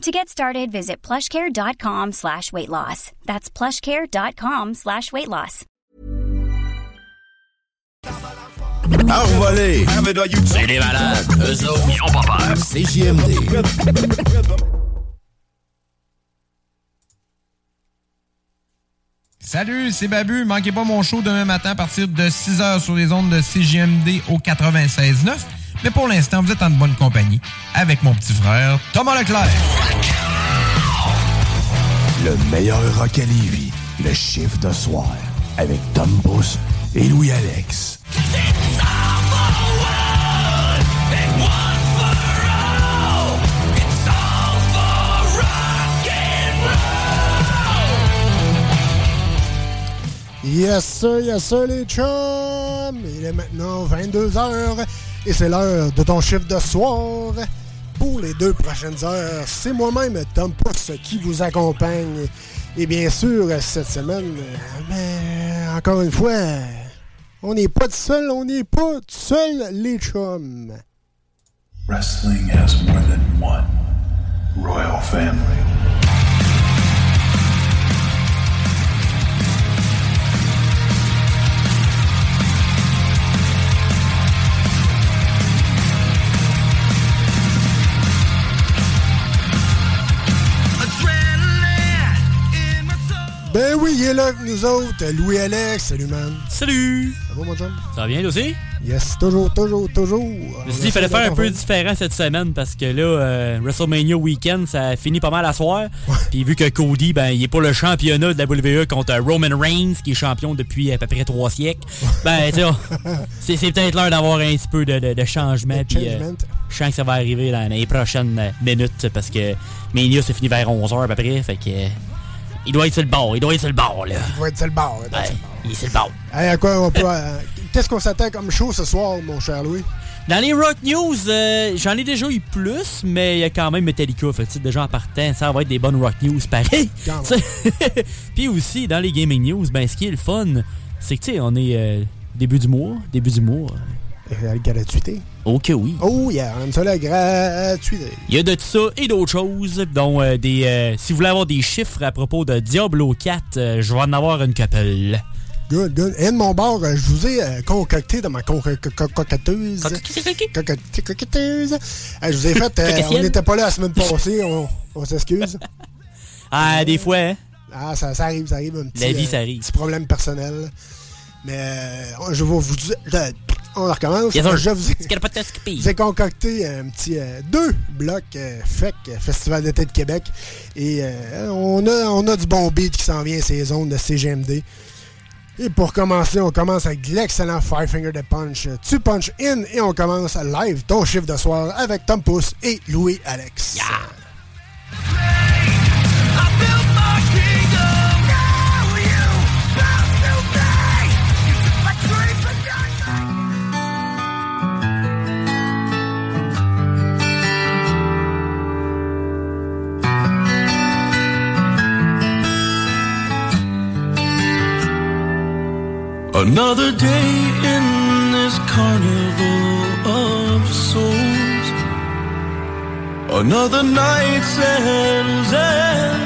To get started, visit plushcare.com slash weight loss. That's plushcare.com slash weight loss. Envolé! C'est des malades! Eux autres, ils ont pas peur! C'est JMD! Salut, c'est Babu. Manquez pas mon show demain matin à partir de 6h sur les ondes de CJMD au 96.9. Mais pour l'instant, vous êtes en bonne compagnie avec mon petit frère Thomas Leclerc. Le meilleur rock à Lévis, le chiffre de soir, avec Tom Bus et Louis-Alex. Yes sir, yes sir les chums! Il est maintenant 22h et c'est l'heure de ton chiffre de soir. Pour les deux prochaines heures, c'est moi-même Tom Pousse qui vous accompagne. Et bien sûr, cette semaine, mais encore une fois, on n'est pas tout seul, on n'est pas tout seul les chums. Wrestling has more than one royal family. Ben oui, il est là avec nous autres, Louis-Alex. Salut, man. Salut! Ça va, mon chum? Ça va bien, aussi? Yes, toujours, toujours, toujours. Je me suis dit, il fallait faire un peu différent cette semaine parce que là, euh, WrestleMania Weekend, ça finit pas mal à soir. Puis vu que Cody, ben, il est pour le championnat de la WWE contre Roman Reigns, qui est champion depuis à peu près trois siècles, ben, tu sais, c'est c'est peut-être l'heure d'avoir un petit peu de, de- de changement. Puis, euh, je sens que ça va arriver dans les prochaines minutes parce que Mania, ça finit vers 11h à peu près. Fait que. Il doit être sur le bord, il doit être sur le bord, là. Il va être sur le bar. Ouais, il est sur le bord. Hey, à quoi on peut. euh, Qu'est-ce qu'on s'attend comme show ce soir, mon cher Louis? Dans les Rock News, euh, j'en ai déjà eu plus, mais il y a quand même Metallica. Fait que, tu sais, déjà en partant, ça va être des bonnes Rock News pareil. Puis aussi, dans les Gaming News, ben, ce qui est le fun, c'est que, tu sais, on est euh, début du mois. Début du mois. Euh, La gratuité. Ok, oui. Oh, yeah, on aime ça la gratuité. Il y a de tout ça et d'autres choses, dont euh, des. euh, si vous voulez avoir des chiffres à propos de Diablo 4, euh, je vais en avoir une couple. Good, good. Et de mon bord, je vous ai concocté dans ma con- co- co- cocoteuse. Cocotte- Cocoteuse. Euh, je vous ai fait. on n'était pas là la semaine passée, on, on s'excuse. Ah, des fois, hein? Ah, ça, ça arrive, ça arrive. Un petit, La vie, ça arrive. petit problème personnel. Mais euh, je vais vous dire. On recommence. Yes, je vous ai, Scarpatoskopie. vous ai concocté un petit euh, deux blocs euh, FEC, euh, Festival d'été de Québec. Et euh, on, a, on a du bon beat qui s'en vient ces zones de CGMD. Et pour commencer, on commence avec l'excellent Five Finger de Punch. Tu punch in et on commence live ton chiffre de soir avec Tom Pousse et Louis Alex. Another day in this carnival of souls. Another night settles in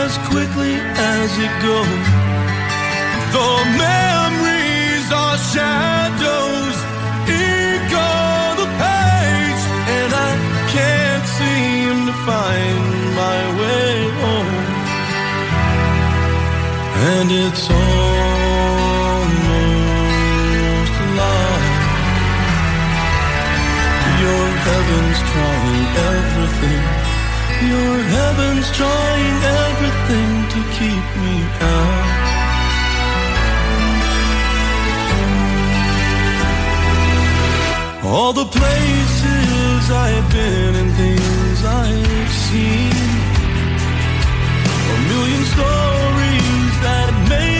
as quickly as it goes. The memories are shadows, on the page, and I can't seem to find my way home. And it's all heaven's trying everything. Your heaven's trying everything to keep me out. All the places I've been and things I've seen. A million stories that made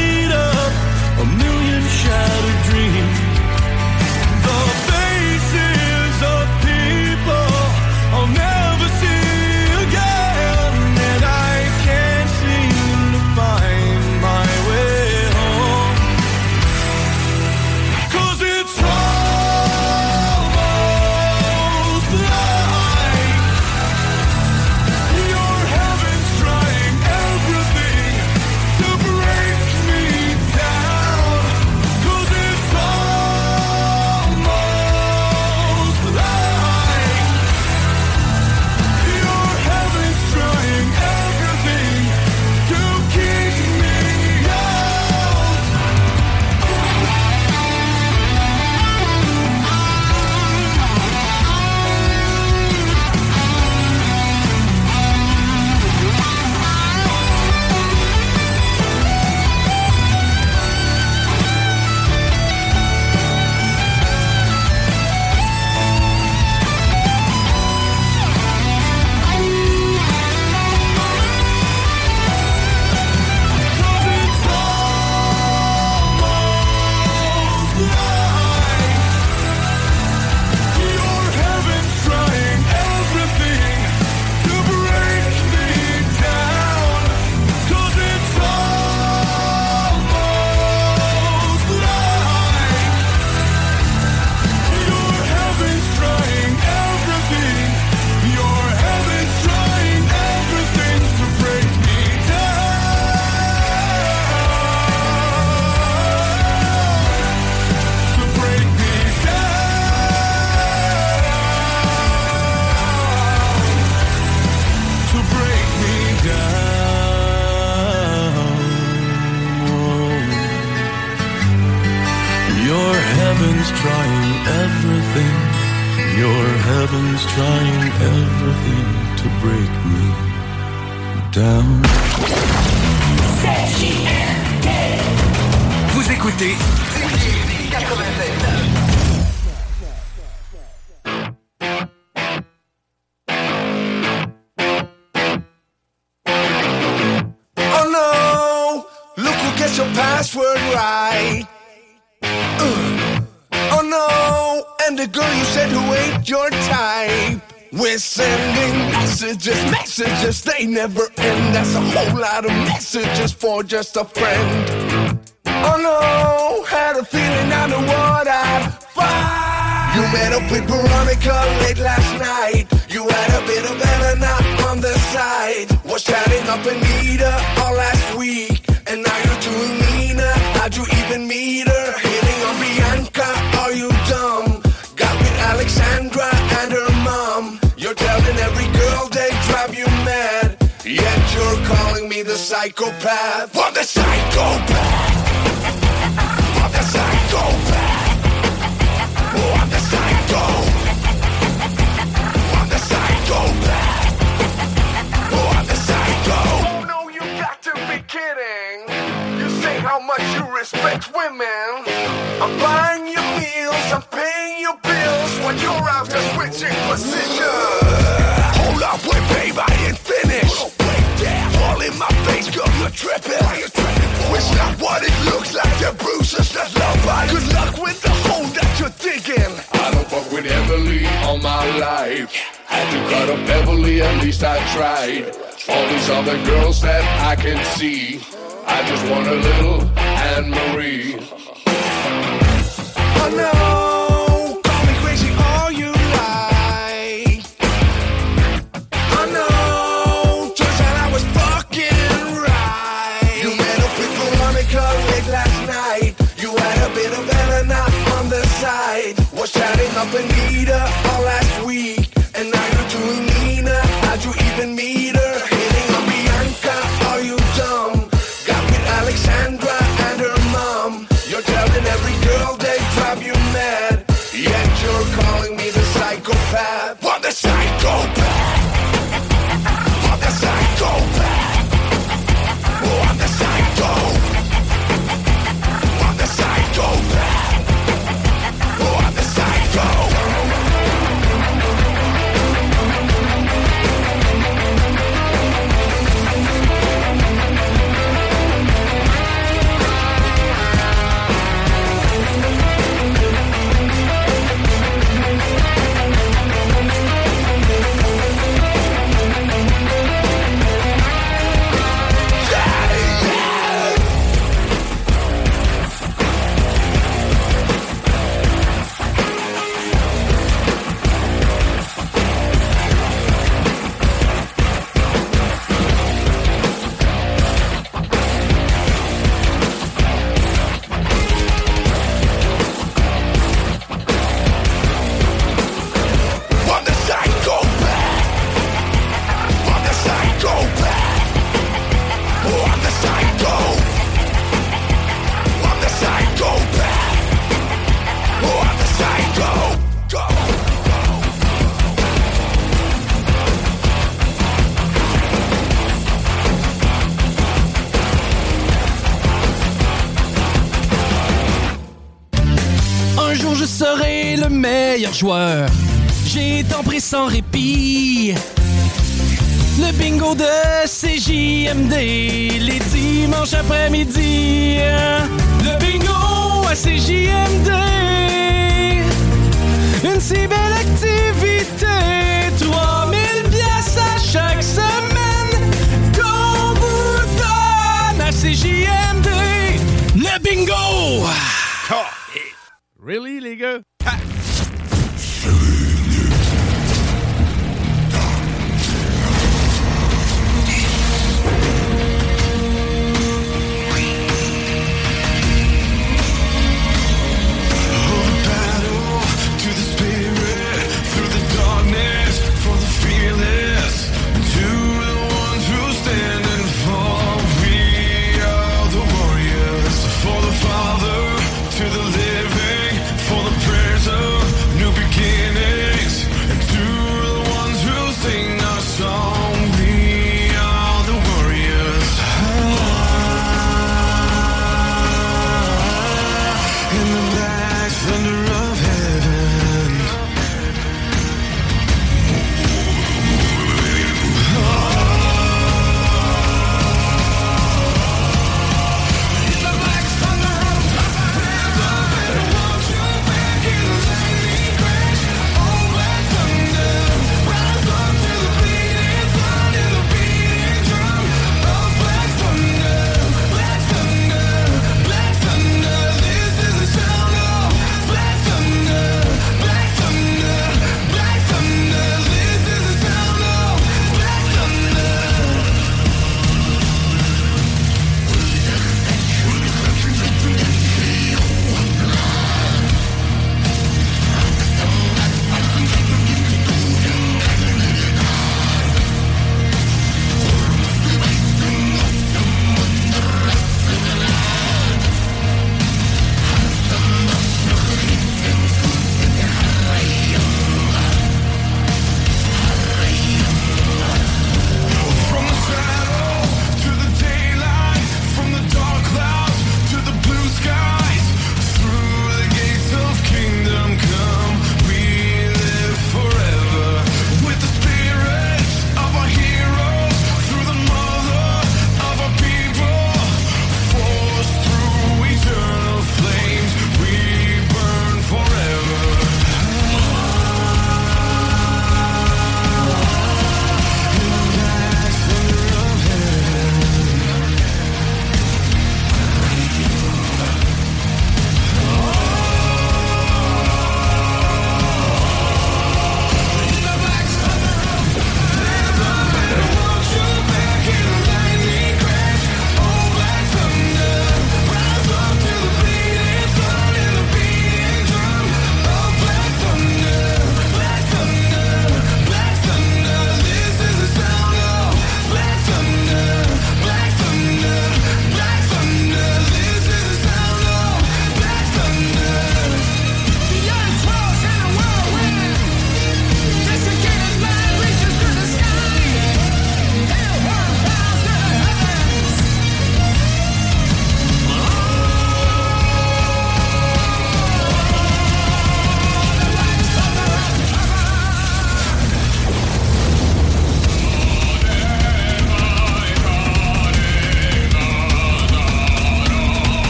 just a friend.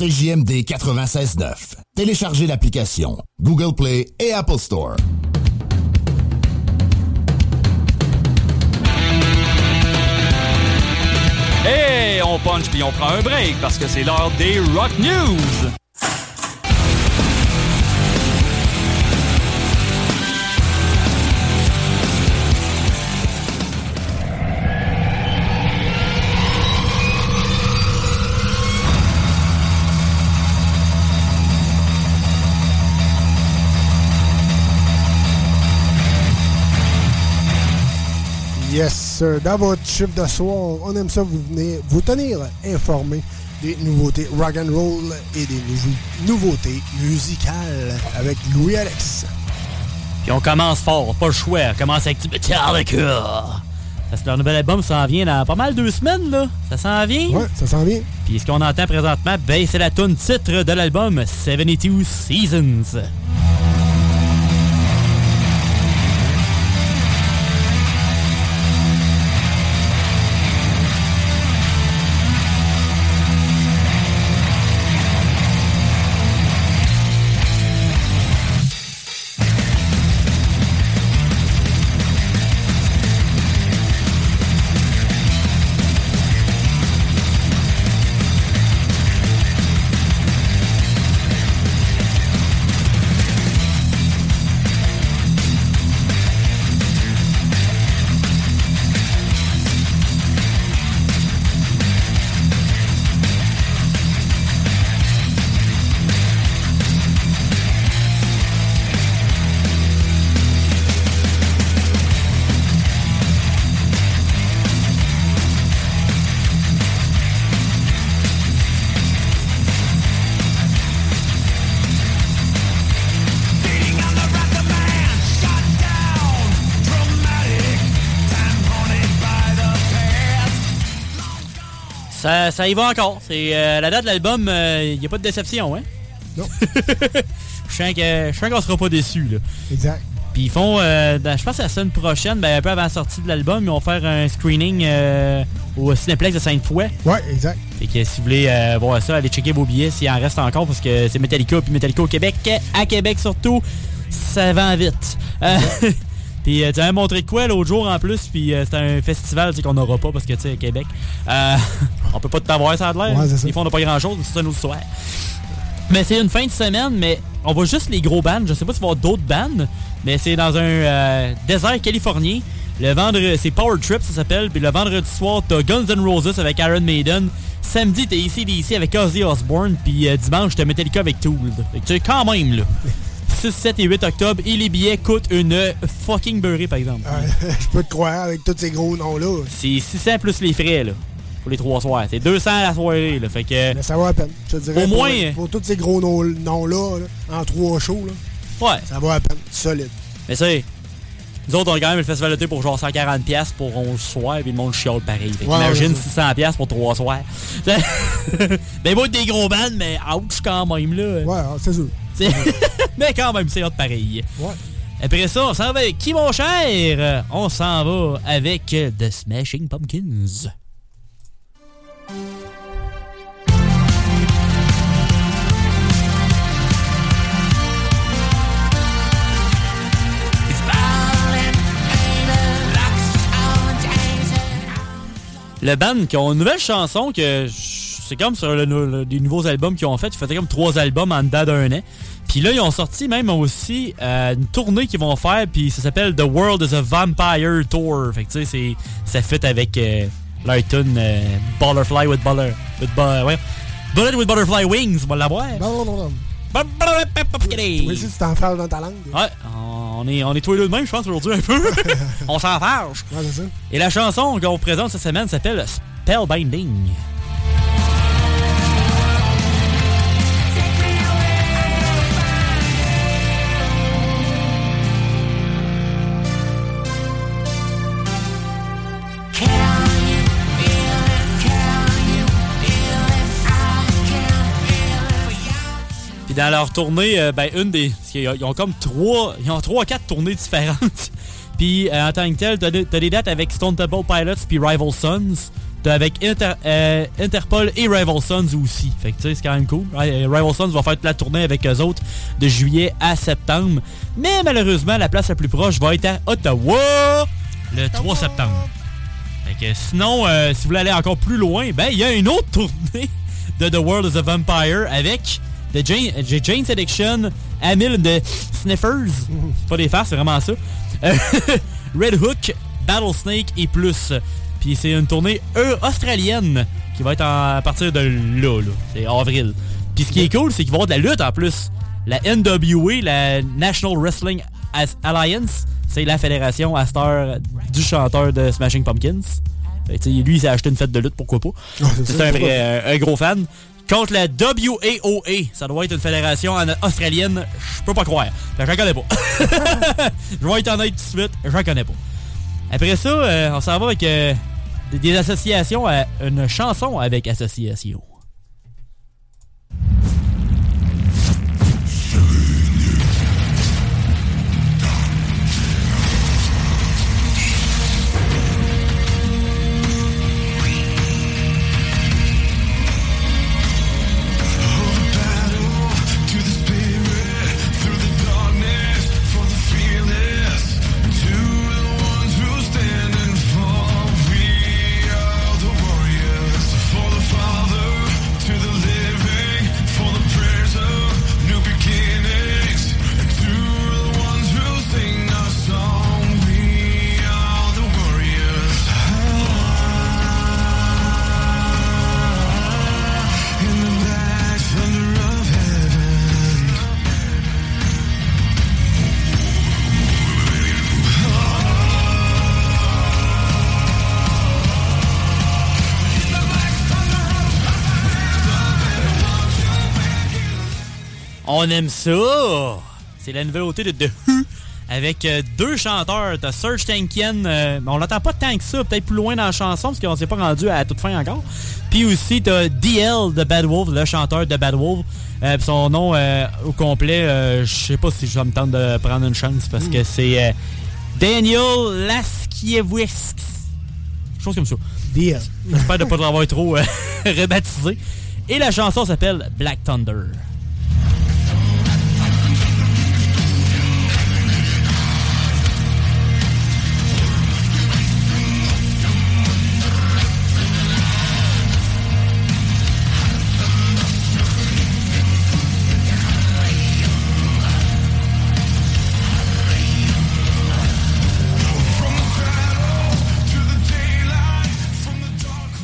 CJMD 96.9. Téléchargez l'application Google Play et Apple Store. Hey, on punch puis on prend un break parce que c'est l'heure des Rock News. Yes, sir. Dans votre chiffre de soir, on aime ça vous venir vous tenir informé des nouveautés rock and roll et des nouveau- nouveautés musicales avec Louis Alex. Puis on commence fort, pas le choix. On commence avec du Metallica. Parce que leur nouvel album s'en vient dans pas mal deux semaines, là. Ça s'en vient? Ouais, ça s'en vient. Puis ce qu'on entend présentement, ben, c'est la tune titre de l'album 72 Seasons. Ça, ça y va encore. C'est euh, la date de l'album, il n'y a pas de déception, hein? Non. Je sens qu'on sera pas déçus, là. Exact. Puis ils font, euh, dans- je pense que la semaine prochaine, ben, un peu avant la sortie de l'album, ils vont faire un screening euh, au Cinéplex de Sainte-Foy. Ouais, exact. Fait que si vous voulez euh, voir ça, allez checker vos billets s'il en reste encore parce que c'est Metallica puis Metallica au Québec. À Québec surtout, ça vend vite. Euh, puis euh, tu m'avais montré de quoi l'autre jour en plus, puis euh, c'était un festival tu qu'on n'aura pas parce que tu sais, Québec, euh, on peut pas tout avoir ça a l'air. Ouais, c'est ça. Ils font pas grand chose, c'est une autre histoire. Mais c'est une fin de semaine, mais on voit juste les gros bands. Je sais pas s'il va y avoir d'autres bands, mais c'est dans un euh, désert californien. Le vendredi, c'est Power Trip, ça s'appelle. Puis le vendredi soir, t'as Guns N' Roses avec Iron Maiden. Samedi, t'as ACDC avec Ozzy Osbourne. Puis euh, dimanche, t'as Metallica avec Tool. Fait que tu sais, quand même, là. 6, 7 et 8 octobre. Et les billets coûtent une fucking beurrée, par exemple. Ouais, je peux te croire avec tous ces gros noms-là. C'est 600 plus les frais, là. Pour les trois soirs. C'est 200 à la soirée, là. Fait que. Mais ça vaut la peine. Je te dirais. Au pour- moins- Pour, tous ces gros noms- noms-là, là, en trois shows, là, Ouais. ça vaut la peine. Solide. Mais ça, nous autres, on a quand même le festival d'été pour genre 140$ piastres pour 11 soirs, puis le monde chiale pareil. Fait Ouais, imagine ouais, 600$ piastres pour 3 soirs. ben, moi, des gros bands, mais ouch quand même, là. Ouais, c'est sûr. Mais quand même, c'est hot pareil. Ouais. Après ça, on s'en va avec qui, mon cher? On s'en va avec The Smashing Pumpkins. Le band qui ont une nouvelle chanson que c'est comme sur le, le- des nouveaux albums qu'ils ont fait. Ils faisaient comme trois albums en dedans d'un an. Puis là, ils ont sorti même aussi euh, une tournée qu'ils vont faire. Puis ça s'appelle The World is a Vampire Tour. Fait que tu sais, c'est- ça fit avec euh, leur tune euh, Butterfly with Butter. With, bu- ouais. Bullet with Butterfly Wings. On va l'avoir. Non, non, non, non. Oui, si tu t'en fâches dans ta langue. Ouais, on est, on est tous les deux de même, je pense, aujourd'hui un peu. on s'en fâche. Ouais, c'est ça. Et la chanson qu'on présente cette semaine s'appelle Spellbinding. Puis dans leur tournée, euh, ben une des. Ils ont comme trois. Ils ont trois, quatre tournées différentes. Puis euh, en tant que tel, t'as des, t'as des dates avec Stone Temple Pilots puis Rival Sons. T'as avec Inter- euh, Interpol et Rival Sons aussi. Fait que tu sais, c'est quand même cool. Ri- Rival Sons va faire toute la tournée avec eux autres de juillet à septembre. Mais malheureusement, la place la plus proche va être à Ottawa le 3 septembre. Fait que sinon, euh, si vous voulez aller encore plus loin, ben il y a une autre tournée de The World is a Vampire avec The Jane, The Jane's Addiction, Amil the Sniffers. C'est pas des farces, c'est vraiment ça. Euh, Red Hook, Battlesnake et plus. Puis c'est une tournée euh, australienne qui va être en- à partir de là, là. C'est avril. Puis ce qui est cool, c'est qu'il va y avoir de la lutte en plus. La NWA, la National Wrestling Alliance, c'est la fédération à cette heure du chanteur de Smashing Pumpkins. Fait sais, lui, il s'est acheté une fête de lutte, pourquoi pas. c'est un, vrai, euh, un gros fan. Contre la WAOA, ça doit être une fédération en- australienne, je peux pas croire. Fait que je la connais pas. je vais être honnête tout de suite, je la connais pas. Après ça, euh, on s'en va avec euh, des associations à une chanson avec association. On aime ça! C'est la nouveauté de The Who avec euh, deux chanteurs. T'as Serge Tankian, euh, on l'entend pas tant que ça, peut-être plus loin dans la chanson parce qu'on s'est pas rendu à toute fin encore. Puis aussi, t'as DL de Bad Wolf, le chanteur de Bad Wolf. Euh, son nom euh, au complet, je sais pas si je vais me tenter de prendre une chance parce que c'est euh, Daniel Laskiewicz. Chose comme ça. DL. J'espère de pas l'avoir trop rebaptisé. Et la chanson s'appelle Black Thunder.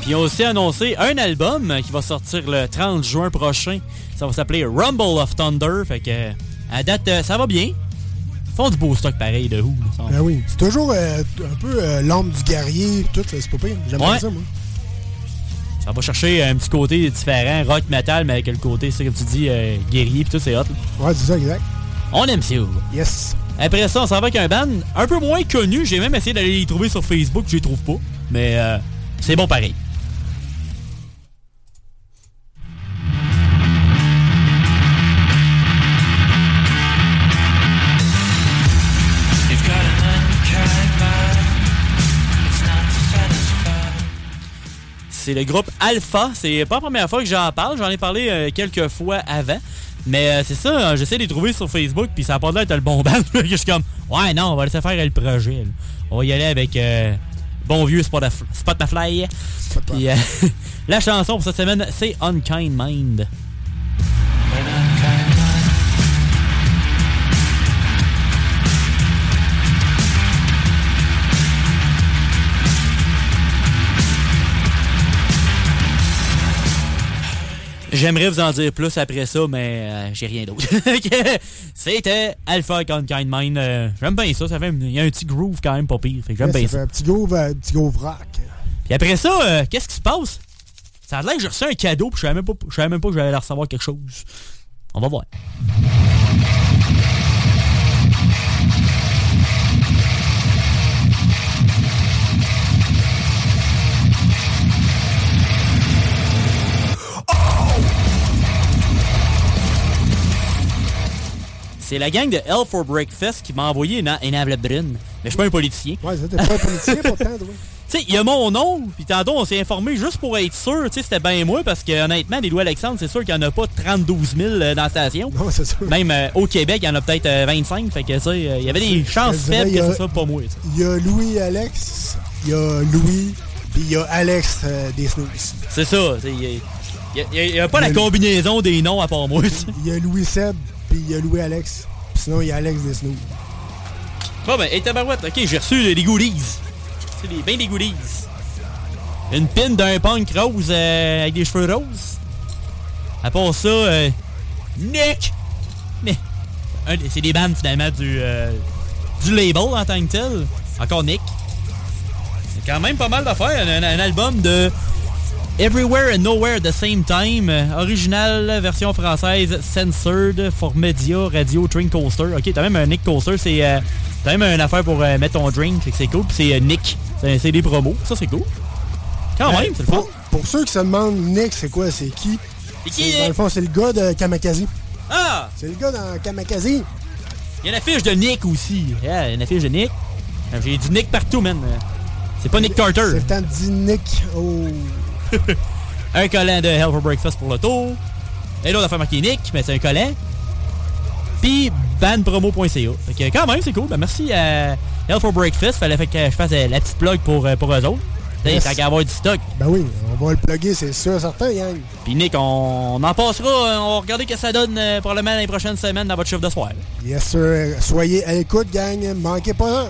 Puis ils ont aussi annoncé un album qui va sortir le 30 juin prochain. Ça va s'appeler Rumble of Thunder. Fait que à date, euh, ça va bien. Ils font du beau stock pareil de Who. Ben oui. C'est toujours euh, un peu euh, l'âme du guerrier, tout, c'est pas pire. J'aime bien Ouais. ça, moi. Ça va chercher un petit côté différent, rock metal, mais avec le côté, c'est comme tu dis, euh, guerrier, puis tout, c'est hot. Ouais, c'est ça, exact. On aime ça. Yes. Après ça, on s'en va avec un band un peu moins connu. J'ai même essayé d'aller les trouver sur Facebook, je les trouve pas. Mais euh, c'est bon pareil. C'est le groupe Alpha. C'est pas la première fois que j'en parle. J'en ai parlé euh, quelques fois avant. Mais euh, c'est ça, euh, j'essaie de les trouver sur Facebook, puis ça a pas l'air d'être le bon band. je suis comme, ouais, non, on va laisser faire le projet. là. On va y aller avec euh, bon vieux Spotify. Puis la chanson pour cette semaine, c'est Unkind Mind. J'aimerais vous en dire plus après ça, mais euh, j'ai rien d'autre. C'était Alpha Unkind Mind. Euh, J'aime bien ça. ça fait, il y a un petit groove quand même pas pire. Fait que J'aime Ouais, bien ça fait un petit groove, euh, un petit groove rock. Puis après ça, euh, qu'est-ce qui se passe? Ça a l'air que j'ai reçu un cadeau, puis je savais même pas, je savais même pas que j'allais recevoir quelque chose. On va voir. C'est la gang de Hell for Breakfast qui m'a envoyé une, une enveloppe brune. Mais je suis pas un politicien. Ouais, t'es pas un politicien pourtant, toi. Tu sais, il y a mon nom, puis tantôt, on s'est informé juste pour être sûr, tu sais, c'était bien moi, parce que honnêtement, des Louis Alexandre, c'est sûr qu'il n'y en a pas 32 000 euh, dans la station. Non, c'est sûr. Même euh, au Québec, il y en a peut-être euh, 25, fait que, tu sais, euh, il y avait des chances dirais, faibles que ce soit pas moi. Il y a Louis Alex, il y a Louis, puis il y a Alex euh, des Snooze. C'est ça, il y a- y a- il y a, pas la combinaison des noms à part moi. Il y a Louis Seb, il a Louis Alex. Sinon, il y a Alex des Snooze. Bon, ben, hey, tabarouette, ok, j'ai reçu des goodies. C'est des, ben des goodies. Une pin d'un punk rose euh, avec des cheveux roses. À part ça, euh, Nick! Mais, c'est des bandes finalement du, euh, du label en tant que tel. Encore Nick. C'est quand même pas mal d'affaires. Un album de Everywhere and Nowhere at the Same Time. Original, version française, censored, for Media, Radio, Drink Coaster. Ok, t'as même un Nick Coaster, c'est euh, t'as même une affaire pour euh, mettre ton drink, c'est cool. Puis c'est euh, Nick, c'est des promos, ça c'est cool. Quand Ben, même, c'est le fun. pour, pour ceux qui se demandent, Nick, c'est quoi, c'est qui? C'est qui, Dans le fond, c'est le gars de Kamakazi. Ah! C'est le gars dans Kamakazi. Il y a une affiche de Nick aussi. Yeah, il y a une affiche de Nick. J'ai du Nick partout, man. C'est pas Nick Carter. C'est le temps de dire Nick au... un collant de Hell for Breakfast pour le tour. Et l'autre a fait marquer Nick, mais c'est un collant. Puis bandpromo.ca. Fait que quand même, c'est cool. Ben, merci à Hell for Breakfast. Fallait que je fasse la petite plug pour, euh, pour eux autres. Yes. Tant qu'à avoir du stock. Ben oui, on va le plugger, c'est sûr, certain, Yang. Puis Nick, on, on en passera. euh, On va regarder ce que ça donne euh, probablement les prochaines semaines dans votre chiffre de soir. Yes, sir. Soyez à l'écoute, gang. Manquez pas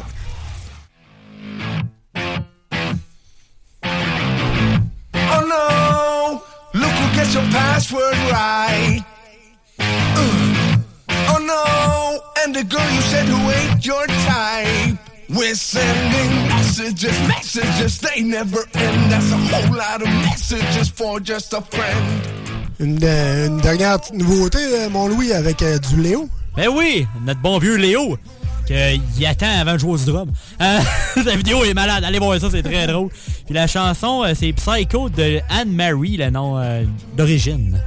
Gets your password right. Uh. Oh no! And the girl you said who ain't your type. We're sending messages, messages, they never end. That's a whole lot of messages for just a friend. Une, euh, une dernière petite nouveauté, euh, mon Louis, avec euh, du Léo. Ben oui, notre bon vieux Léo, qu'il attend avant de jouer au drum. Euh, Sa vidéo est malade, allez voir ça, c'est très drôle. Puis la chanson, euh, c'est Psycho de Anne-Marie, le nom euh, d'origine.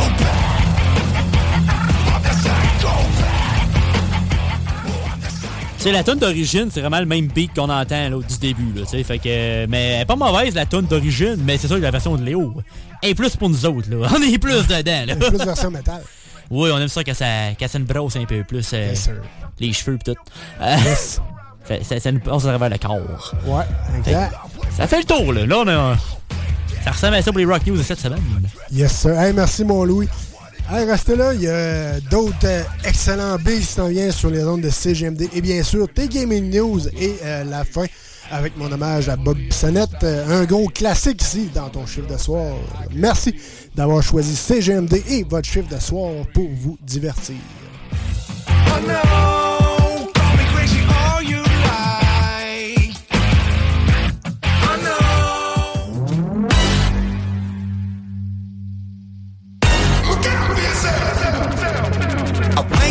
Her, hitting C'est la tune d'origine, c'est vraiment le même beat qu'on entend là, du début. Là, sais, fait que, mais elle est pas mauvaise la tune d'origine, mais c'est sûr que la version de Léo est plus pour nous autres. Là. On est plus dedans. Là. Plus version métal. Oui, on aime ça quand ça, quand ça nous brosse un peu plus euh, Yes, sir. les cheveux et tout. Euh, Yes. ça, ça, ça nous passe à travers le corps. Ouais, exact. Ça fait le tour, là. Là, on a... Ça ressemble à ça pour les Rock News de cette semaine. Yes, sir. Hey, merci, mon Louis. Hey, restez là. Il y a d'autres euh, excellents billes qui s'en viennent sur les ondes de CGMD. Et bien sûr, tes gaming news et euh, la fin avec mon hommage à Bob Bissonnette. Euh, un gros classique ici dans ton chiffre de soir. Merci d'avoir choisi CGMD et votre chiffre de soir pour vous divertir.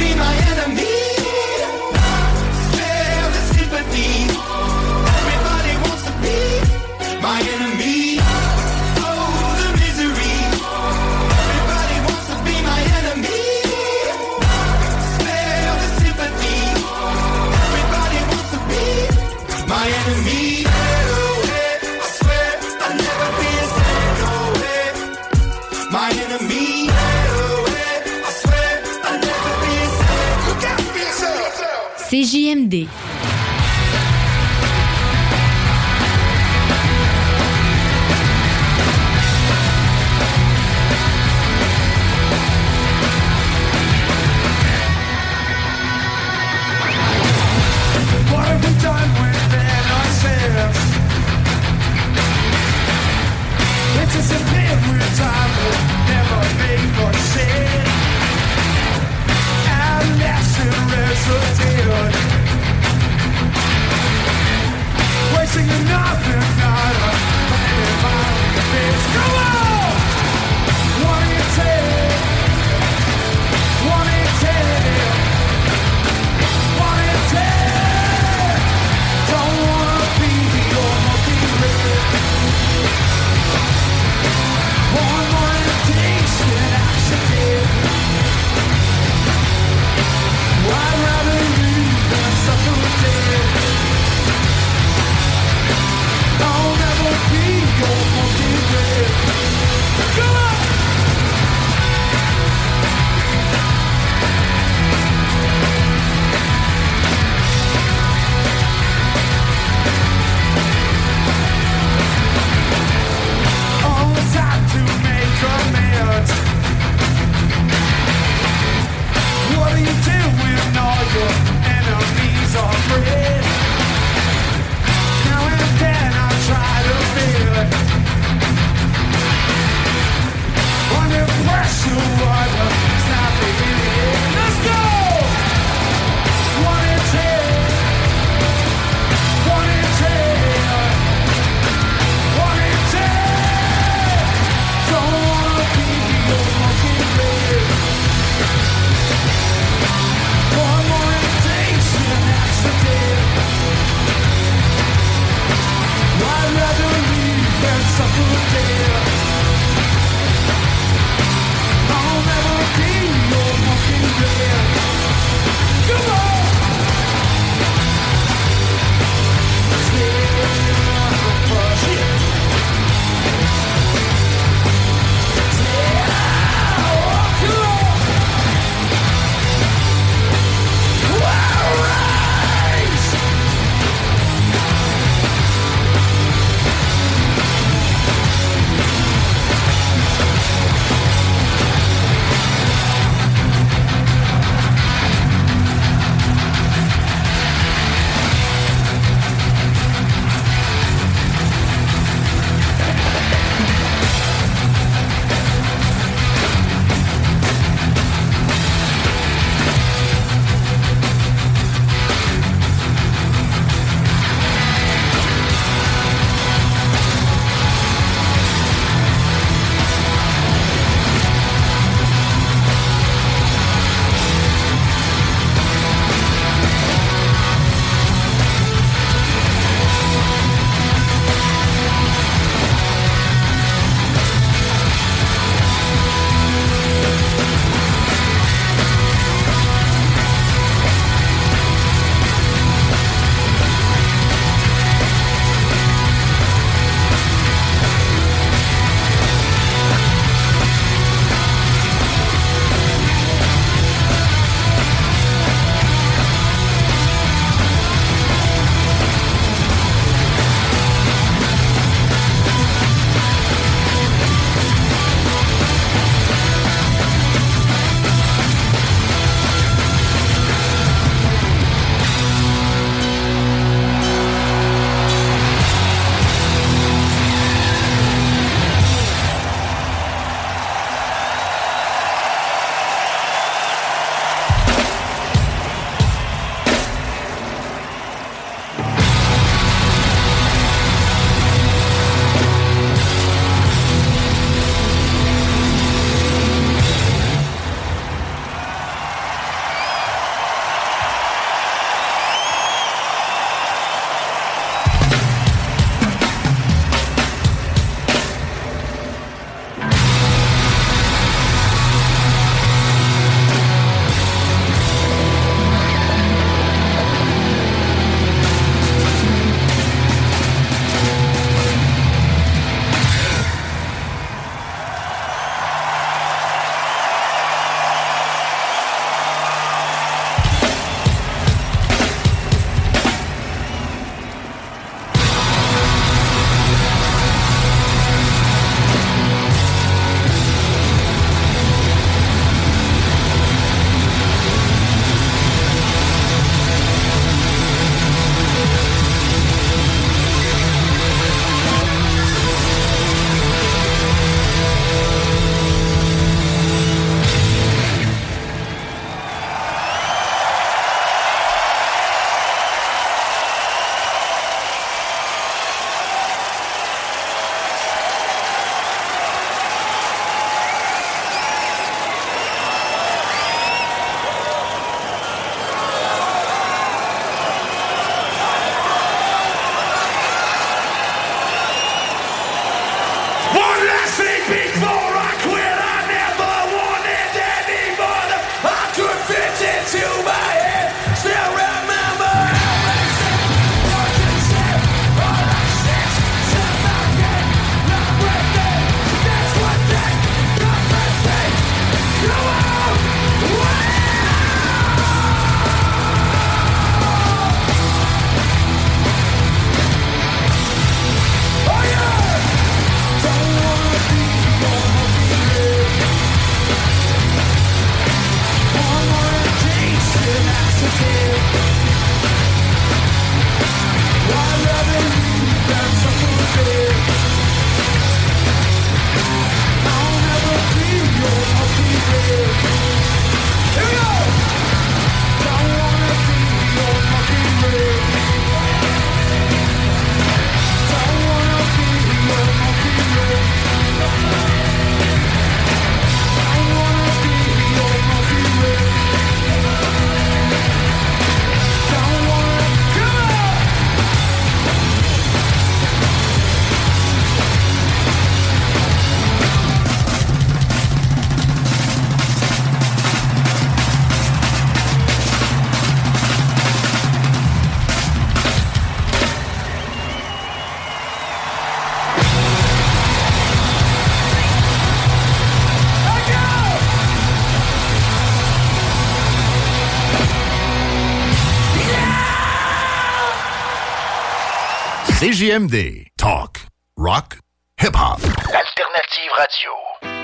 be my enemy. Yourself. CJMD. Talk, rock, hip-hop. Alternative radio.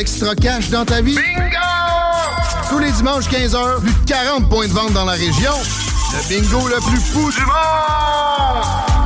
Extra cash dans ta vie? Bingo! Tous les dimanches 15h, plus de 40 points de vente dans la région. Le bingo le plus fou du monde!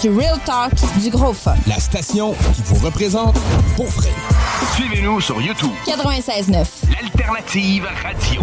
du real talk, du gros fun. La station qui vous représente pour vrai. Suivez-nous sur YouTube. 96.9. L'alternative radio.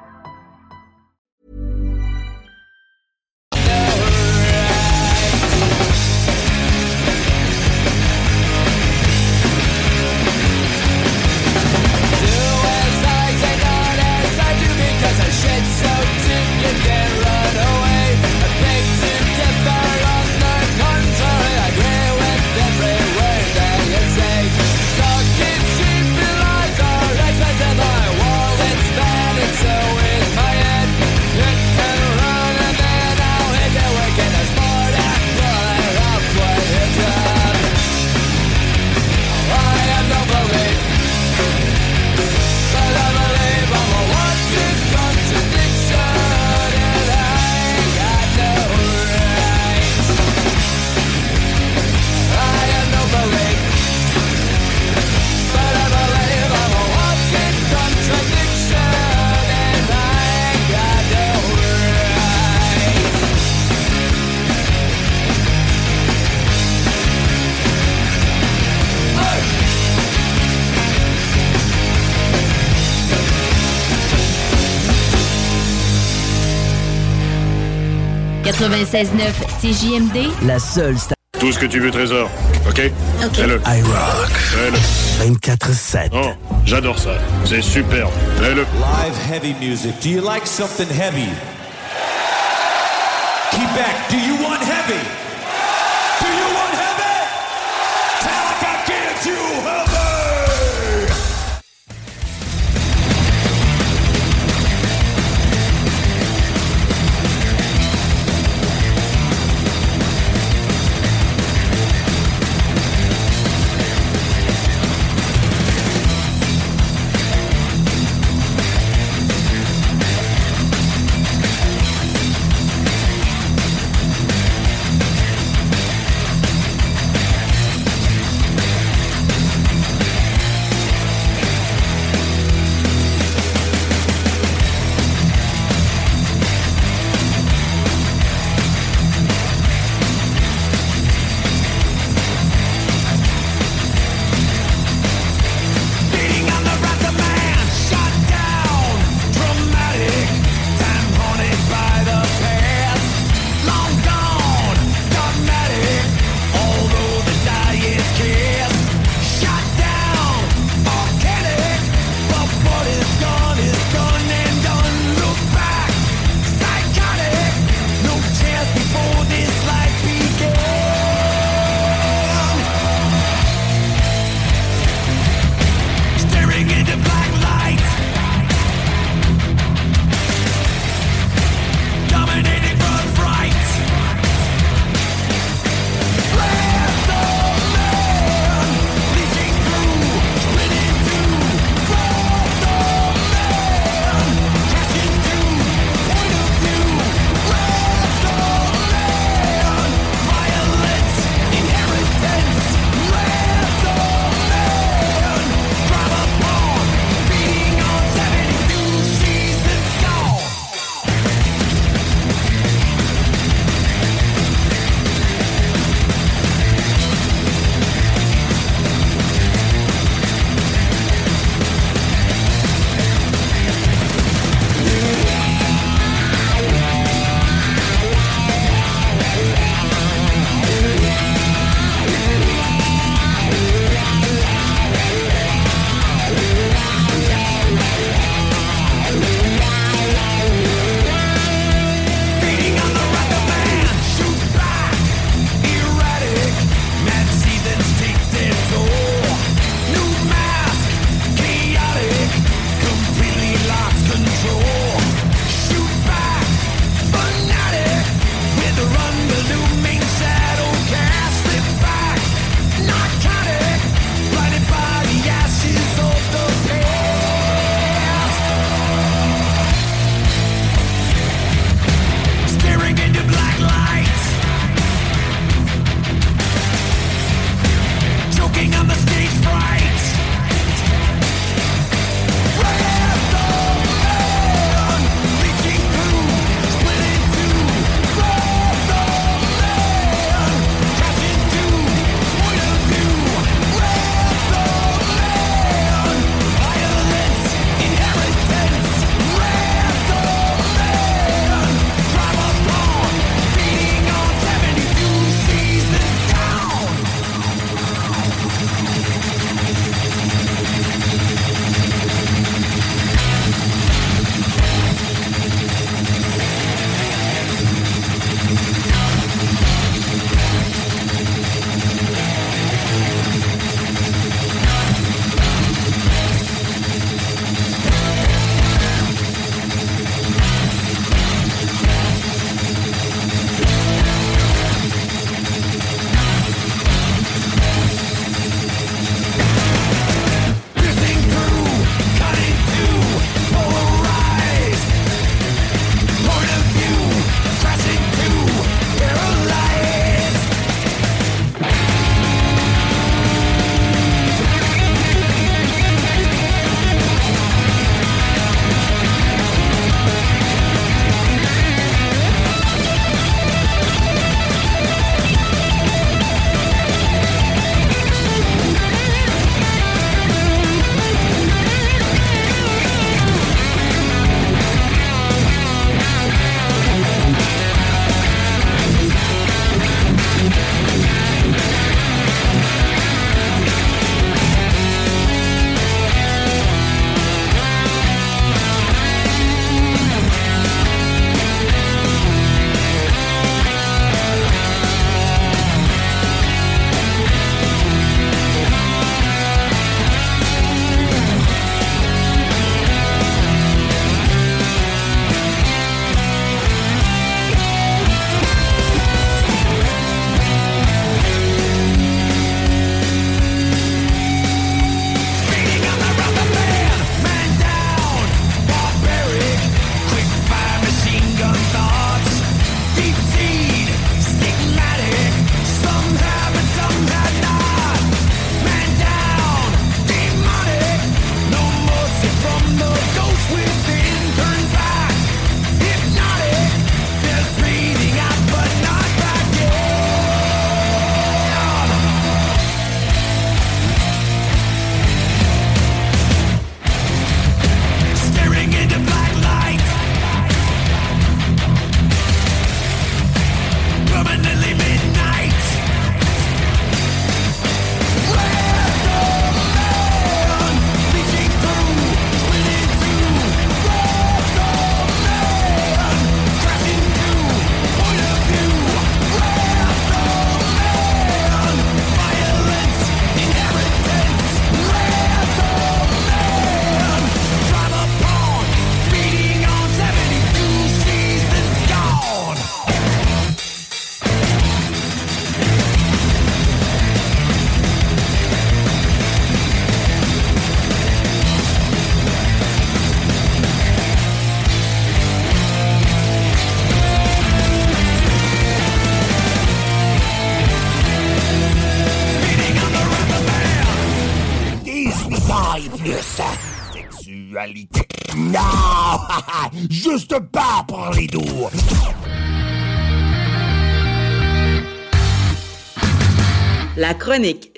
CJMD, La seule station. Tout ce que tu veux, Trésor. OK? OK. Fais-le. iRock. Fais-le. 24-7. Oh, j'adore ça. C'est superbe. Fais-le. Live heavy music. Do you like something heavy? Quebec, do you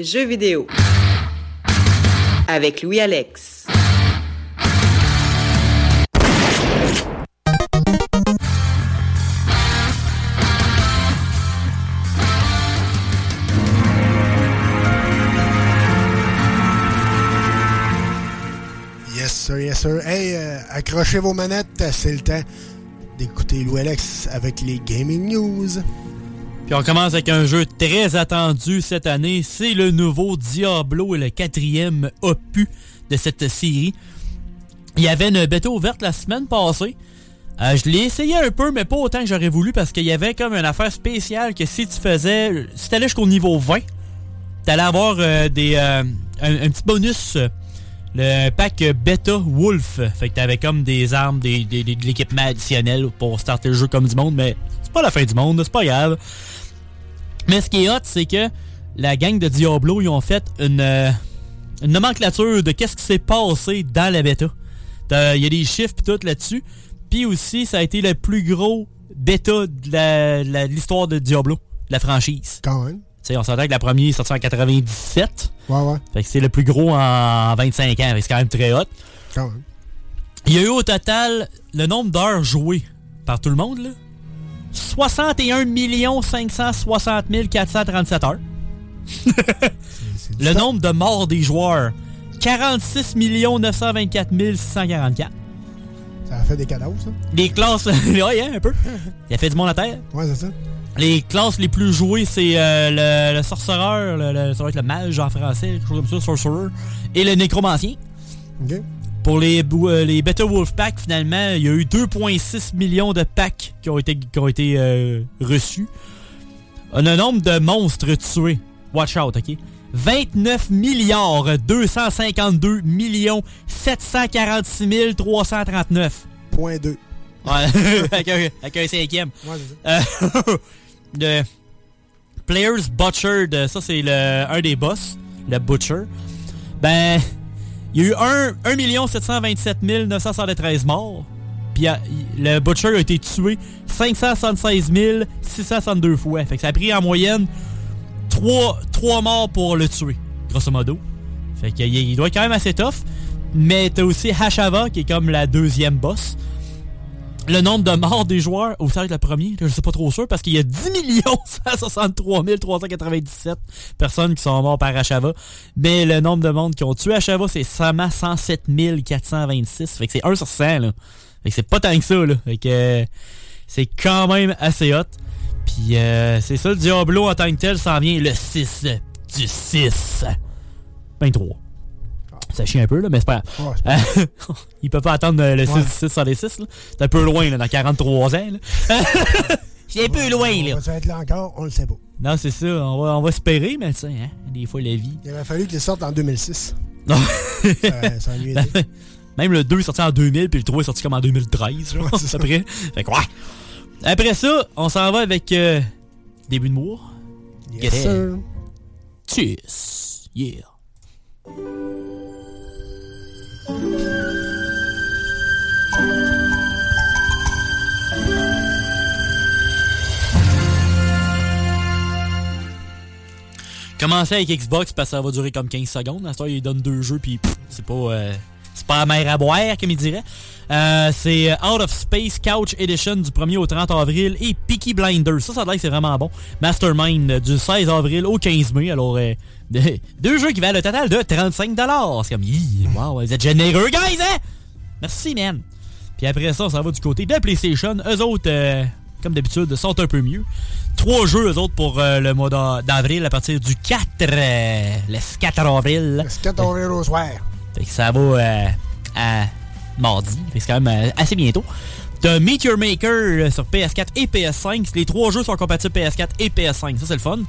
jeux vidéo avec Louis Alex. Yes, sir, yes, sir. Hey, euh, accrochez vos manettes, c'est le temps d'écouter Lou Alex avec les Gaming News. On commence avec un jeu très attendu cette année. C'est le nouveau Diablo et le quatrième opus de cette série. Il y avait une bêta ouverte la semaine passée. Euh, je l'ai essayé un peu, mais pas autant que j'aurais voulu parce qu'il y avait comme une affaire spéciale que si tu faisais. Si t'allais jusqu'au niveau 20, t'allais avoir euh, des, euh, un, petit bonus. le pack Beta Wolf. Fait que t'avais comme des armes, des- de l'équipement additionnel pour starter le jeu comme du monde, mais c'est pas la fin du monde, c'est pas grave. Mais ce qui est hot, c'est que la gang de Diablo, ils ont fait une, euh, une nomenclature de qu'est-ce qui s'est passé dans la bêta. Il y a des chiffres pis tout là-dessus. Puis aussi, ça a été le plus gros bêta de l'histoire de Diablo, de la franchise. Quand même. T'sais, on s'entend que la première est sortie en 97. Ouais, ouais. Fait que c'est le plus gros en 25 ans. C'est quand même très hot. Quand même. Il y a eu au total le nombre d'heures jouées par tout le monde, là. 61 560 437 heures. le nombre de morts des joueurs. 46 924 644. Ça a fait des cadavres, ça? Les classes... ouais, hein, un peu. Il a fait du monde à terre. Ouais, c'est ça. Les classes les plus jouées, c'est euh, le, le sorcereur, le, le- ça va être le mage en français, quelque chose comme ça, sorcerer, et le nécromancien. OK. Pour les, euh, les Beta Wolf Packs, finalement, il y a eu 2,6 millions de packs qui ont été, qui ont été euh, reçus. On a un nombre de monstres tués. Watch out, OK? 29 milliards 252 millions 746 339. Point 2. Ouais, avec, un, avec un cinquième. Ouais, c'est ça. Euh, le Players Butchered, ça c'est le un des boss, le Butcher. Ben, il y a eu 1, 1 727 973 morts. Puis le Butcher a été tué 576 662 fois. Que ça a pris en moyenne 3, 3 morts pour le tuer, grosso modo. Fait qu'il il doit être quand même assez tough. Mais t'as aussi Hashava qui est comme la deuxième boss le nombre de morts des joueurs, va être le premier, je sais pas trop sûr, parce qu'il y a 10 163 397 personnes qui sont mortes par Ashava. Mais le nombre de monde qui ont tué Ashava, c'est seulement 107 426. Fait que c'est 1 sur 100, là. Fait que c'est pas tant que ça, là. Fait que euh, c'est quand même assez hot. Puis euh, c'est ça, le Diablo en tant que tel s'en vient le 6 du 6. 23. Ça chie un peu, là, mais c'est pas grave. Euh, Il peut pas attendre le 6 Ouais. du 6 sur les 6. là. C'est un peu loin, là, dans 43 ans. là. C'est un peu loin, là. On va être là encore, on le sait pas. Non, c'est ça. On va, on va espérer, mais tu hein, des fois, la vie. Il aurait fallu qu'il sorte en 2006. Non. Ça- ça lui. Même le 2 est sorti en 2000, puis le 3 est sorti comme en 2013, genre, Ouais, c'est à peu près. Fait que, ouais. Après ça, on s'en va avec euh, début de mois. Yes, sir. Tchuss. Yeah. Commencer avec Xbox parce que ça va durer comme 15 secondes. À ce temps, deux jeux puis c'est pas euh, c'est pas mer à boire comme il dirait. Euh, c'est Out of Space Couch Edition du 1er au 30 avril et Peaky Blinders. Ça, ça a l'air que c'est vraiment bon. Mastermind du 16 avril au 15 mai. Alors, euh, deux- jeux qui valent le total de 35 C'est comme, wow, vous êtes généreux, guys, hein? Merci, man. Puis après ça, s'en va du côté de PlayStation. Eux autres, euh, comme d'habitude, sont un peu mieux. Trois jeux, eux autres, pour euh, le mois d'a- d'avril à partir du 4, euh, le 4 avril. Le 4 avril au soir. Fait que ça va à mardi. C'est quand même assez bientôt. T'as Meet Your Maker sur PS4 et PS5. Les trois jeux sont compatibles PS4 et PS5. Ça, c'est le fun.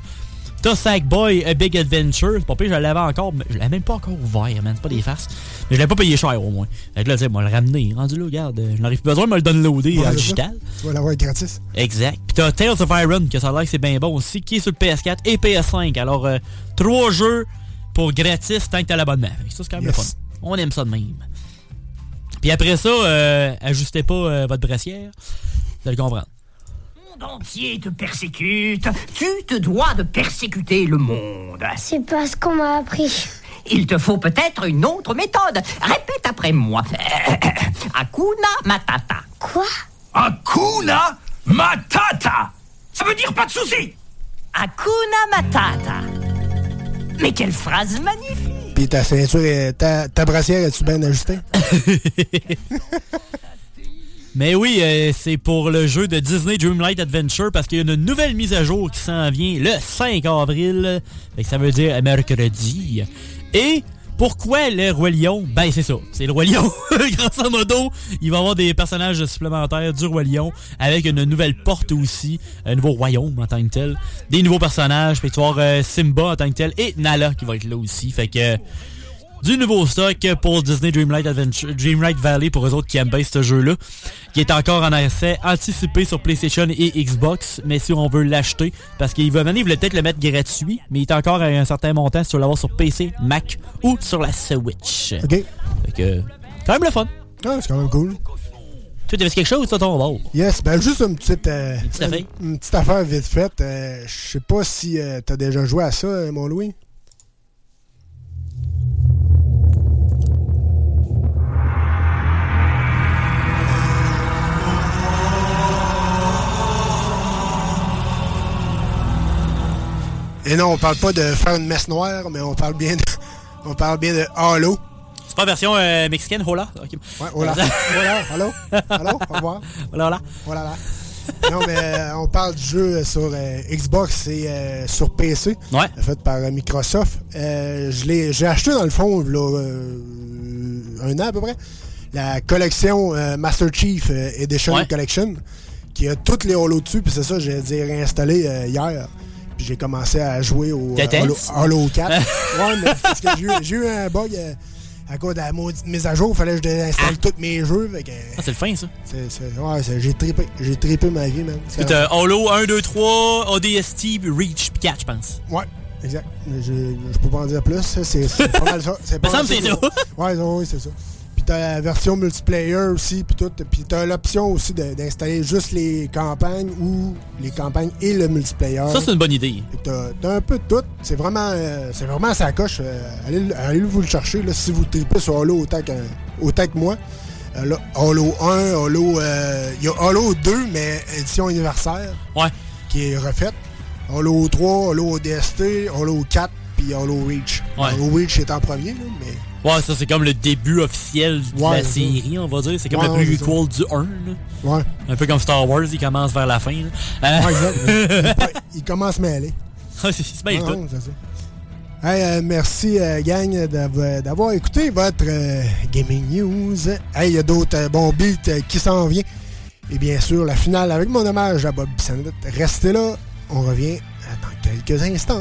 T'as Sackboy A Big Adventure. C'est pas pire, je l'avais encore, mais je l'avais même pas encore ouvert, man. C'est pas des farces. Mais je l'avais pas payé cher, au moins. Fait que là, tu sais, moi, le ramener. Rendu là, regarde. euh, J'en aurais plus besoin de me le downloader Ouais, en c'est ça. digital. Tu vas l'avoir gratis. Exact. Puis t'as Tales of Iron, que ça a l'air que c'est bien bon aussi, qui est sur le PS4 et PS5. Alors, euh, trois jeux pour gratis tant que t'as l'abonnement. Ça, c'est quand même Yes. le fun. On aime ça de même. Puis après ça, euh, ajustez pas euh, votre brassière. Vous allez comprendre. Le monde entier te persécute. Tu te dois de persécuter le monde. C'est pas ce qu'on m'a appris. Il te faut peut-être une autre méthode. Répète après moi. Hakuna Matata. Quoi? Hakuna Matata Ça veut dire pas de soucis Hakuna Matata. Mais quelle phrase magnifique Puis ta ceinture, est- ta, ta brassière, est-tu bien ajustée? Mais oui, euh, c'est pour le jeu de Disney Dreamlight Adventure parce qu'il y a une nouvelle mise à jour qui s'en vient le 5 avril. Ça veut dire mercredi. Et pourquoi le Roi Lion? Ben c'est ça, c'est le Roi Lion. Grosso modo, il va y avoir des personnages supplémentaires du Roi Lion avec une nouvelle porte aussi, un nouveau royaume en tant que tel, des nouveaux personnages, puis tu vas avoir euh, Simba en tant que tel et Nala qui va être là aussi. Fait que du nouveau stock pour Disney Dreamlight Adventure, Dreamlight Valley pour eux autres qui aiment bien ce jeu-là, qui est encore en accès anticipé sur PlayStation et Xbox, mais si on veut l'acheter, parce qu'il va voulait peut-être le mettre gratuit, mais il est encore à un certain montant si tu veux l'avoir sur PC, Mac ou sur la Switch. OK. Fait que, quand même le fun. Ah, c'est quand même cool. Tu avais quelque chose, toi, ton bord? Yes, ben juste une petite, euh, petite affaire? Une, une petite affaire vite faite. Euh, Je sais pas si euh, t'as déjà joué à ça, mon Louis. Et non, on parle pas de faire une messe noire, mais on parle bien de, on parle bien de Halo. C'est pas version euh, mexicaine, hola? Ok. Ouais, hola. Hola, allô? Allô? Au revoir. Hola, hola. Voilà, là. Non, mais euh, on parle du jeu sur euh, Xbox et euh, sur PC. Ouais. Fait par Microsoft. Je l'ai- J'ai acheté dans le fond, là, un an à peu près, la collection Master Chief Edition Ouais. Collection, qui a toutes les Halo dessus. Puis c'est ça, j'ai euh, hier. Puis j'ai commencé à jouer au euh? Halo, Halo 4. ouais, mais parce que j'ai eu- un bug. euh, à cause de la maudite mise à jour, il fallait que je désinstalle tous mes jeux. que, Ah, c'est le fin, ça. c'est- ouais, j'ai trippé ma vie, man. C'est- Holo 1, 2, 3, ODST, Reach, puis 4, je pense. Ouais, exact. Je, je peux pas en dire plus. ça, C'est pas mal ça. C'est pas mal que c'est ça. Ouais, ouais, ouais, c'est ça. T'as la version multiplayer aussi, puis tout. Puis t'as l'option aussi d'installer juste les campagnes ou les campagnes et le multiplayer. Ça, c'est une bonne idée. T'as un peu de tout. C'est vraiment, euh, c'est vraiment sa coche. Euh, allez, le- allez vous le chercher là, si vous tripez sur Halo autant que, autant que moi. Euh, là, Halo 1, Halo. euh, Il y a Halo 2, mais édition anniversaire. Ouais. Qui est refaite. Halo 3, Halo ODST, Halo 4, puis Halo Reach. Ouais. Halo Reach est en premier, là, mais. Ouais, ça, c'est comme le début officiel de Ouais, la série, on va dire. C'est comme Ouais, le plus du 1. là. Ouais. Un peu comme Star Wars, il commence vers la fin. là. Euh, Ouais, exact. Il commence à mêler. c'est tout. ça. Hey, euh, merci, euh, gang, d'av- d'avoir écouté votre Gaming News. Hey, il y a d'autres bons beats qui s'en viennent. Et bien sûr, la finale avec mon hommage à Bob Bissonnette. Restez là, on revient dans quelques instants.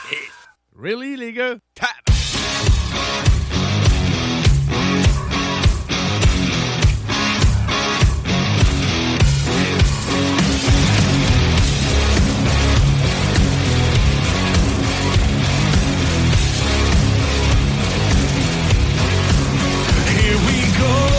Really, les gars? Here we go,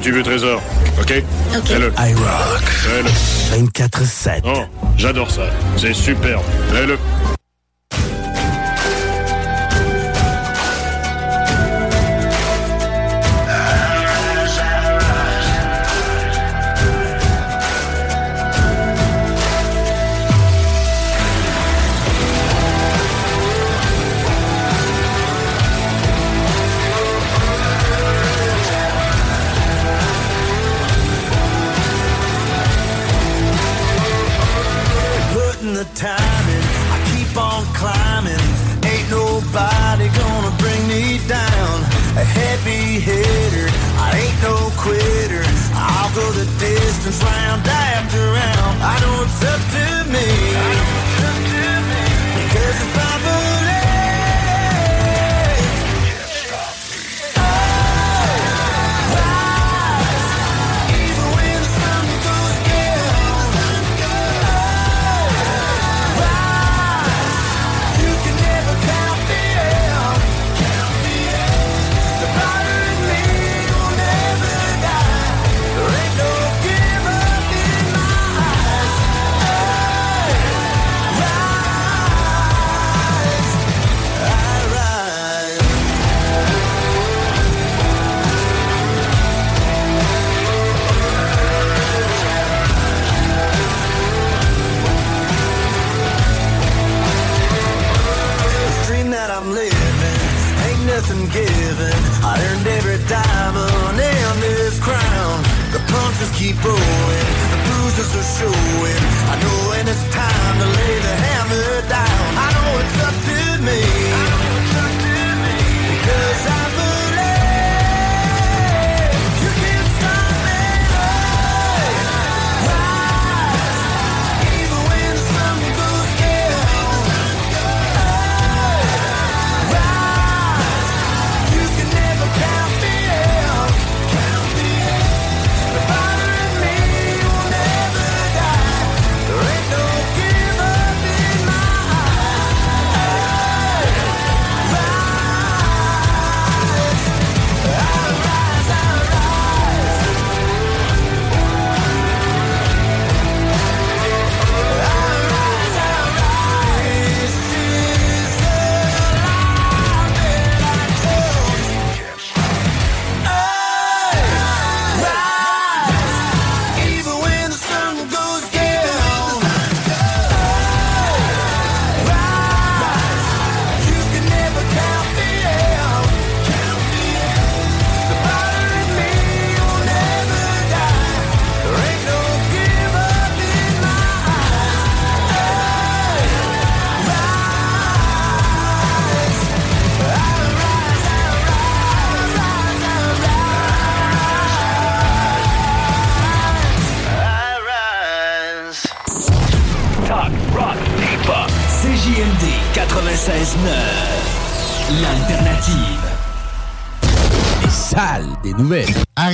tu veux, Trésor. OK? Ok. Fais-le. iRock. Fais-le. 24-7. Oh, j'adore ça. C'est superbe. Fais-le.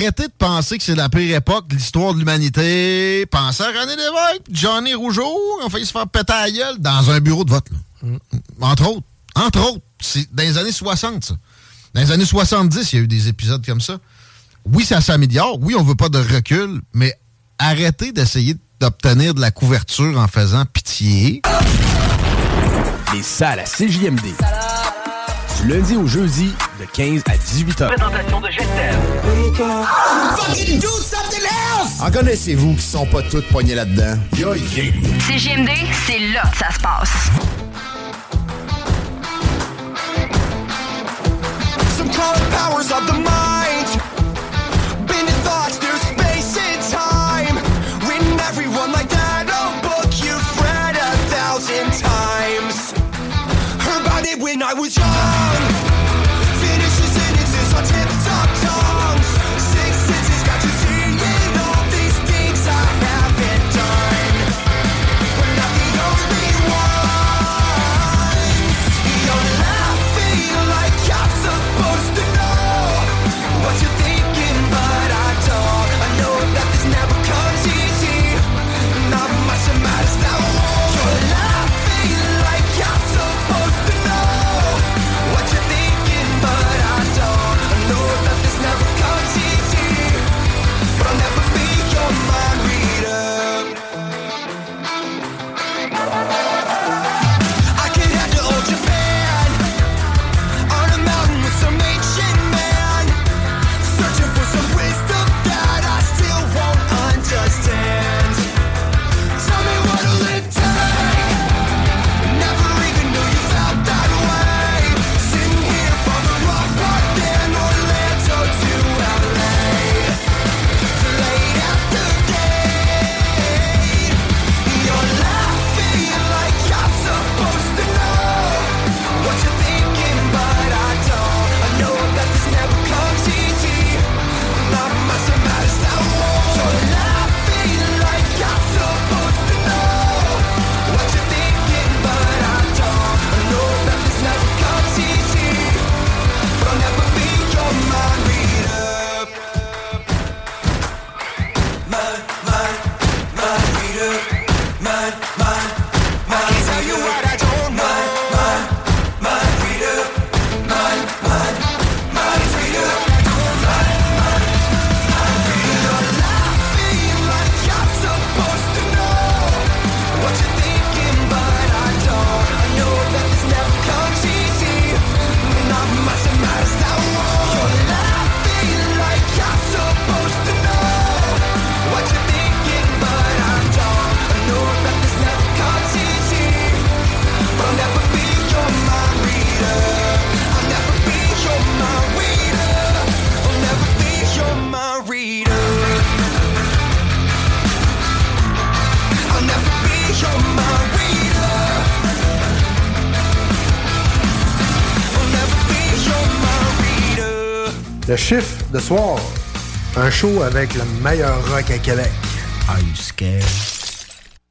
Arrêtez de penser que c'est la pire époque de l'histoire de l'humanité. Pensez à René Lévesque, Johnny Rougeau, on fait se faire péter la gueule dans un bureau de vote. là. Entre autres. Entre autres. C'est dans les années 60, ça. Dans les années 70, il y a eu des épisodes comme ça. Oui, ça s'améliore. Oui, on veut pas de recul, mais arrêtez d'essayer d'obtenir de la couverture en faisant pitié. Les salles à CJMD. Du lundi au jeudi, de 15 à 18 heures. Présentation de. Fucking do something else! En connaissez-vous qui sont pas toutes poignées là-dedans? Yo, yeah. CGMD, c'est là que ça se passe. Some powers of the mind. I was young. De soir. Un show avec le meilleur rock à Québec. Are you scared?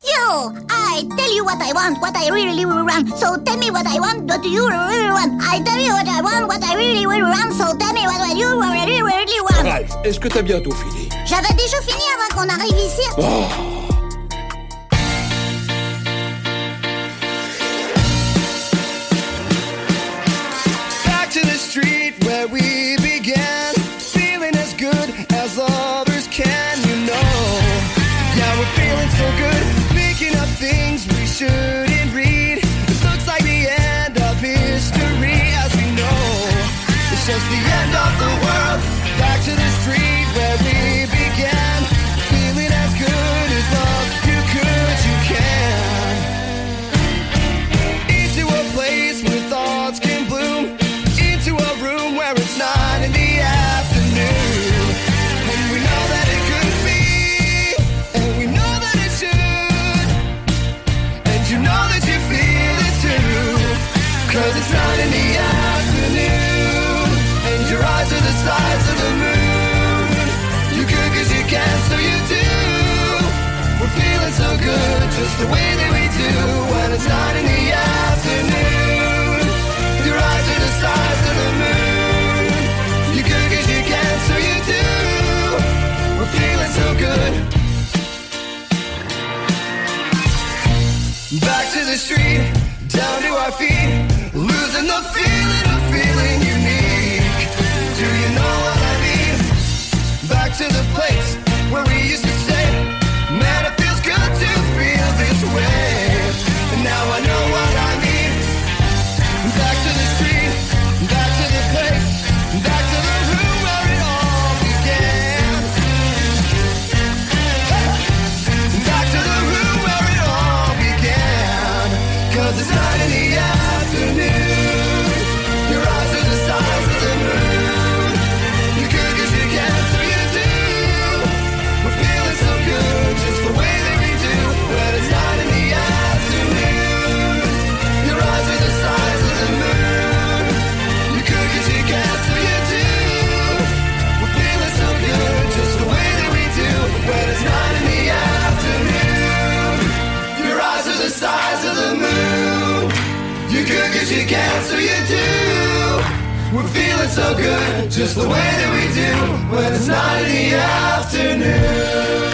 You! I tell you what I want, what I really, really want. So tell me what I want, what you really want. I tell you what I want, what I really, really want. So tell me what you really, really want. Ralph, est-ce que t'as bientôt fini? J'avais déjà fini avant qu'on arrive ici. Oh. The way that we do when it's not in the afternoon. Your eyes are the size of the moon. You good cause you can, so you do. We're feeling so good. Back to the street, down to our feet, losing the feeling so you do. We're feeling so good, just the way that we do. When it's not in the afternoon.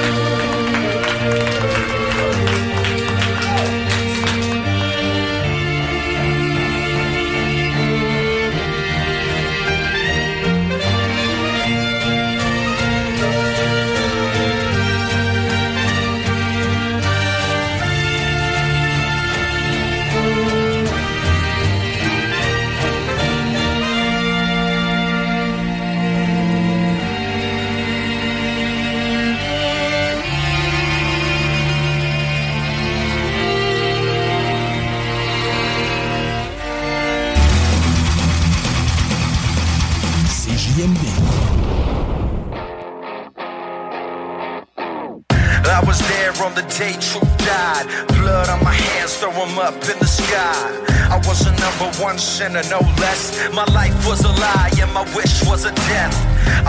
The day Truth died. Blood on my hands, throw 'em up in the sky. I was a number one sinner, no less. My life was a lie and my wish was a death.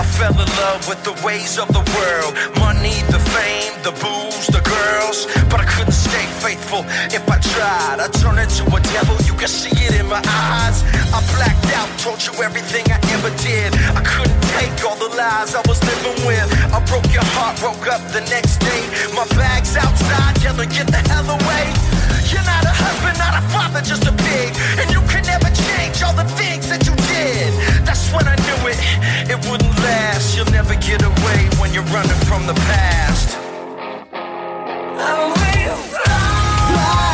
I fell in love with the ways of the world. Money, the fame, the booze, the girls. But I couldn't stay faithful if I tried. I turned into a devil, you can see it in my eyes. I blacked out, told you everything I ever did. I couldn't take all the lies I was living with. I broke your heart, woke up the next day. My bag's outside, yelling, get the hell away. You're not a husband, not a father, just a pig. And you can never change all the things that you did. That's when I knew it, it wouldn't last. You'll never get away when you're running from the past. into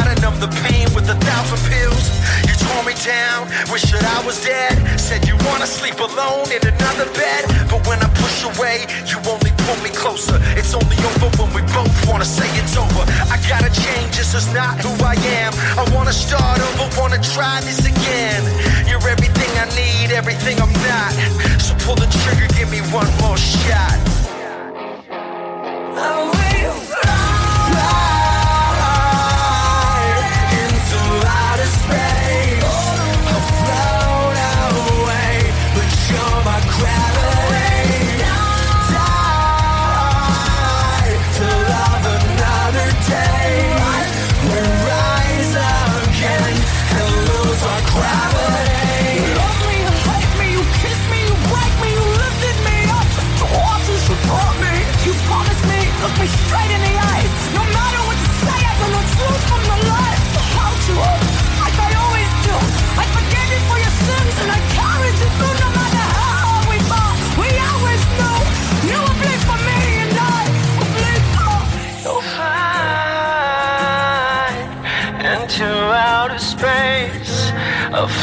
try to numb the pain with a thousand pills. You tore me down, wish that I was dead. Said you wanna sleep alone in another bed. But when I push away, you only pull me closer. It's only over when we both wanna say it's over. I gotta change, this is not who I am. I wanna start over, wanna try this again. You're everything I need, everything I'm not. So pull the trigger, give me one more shot. I wait for.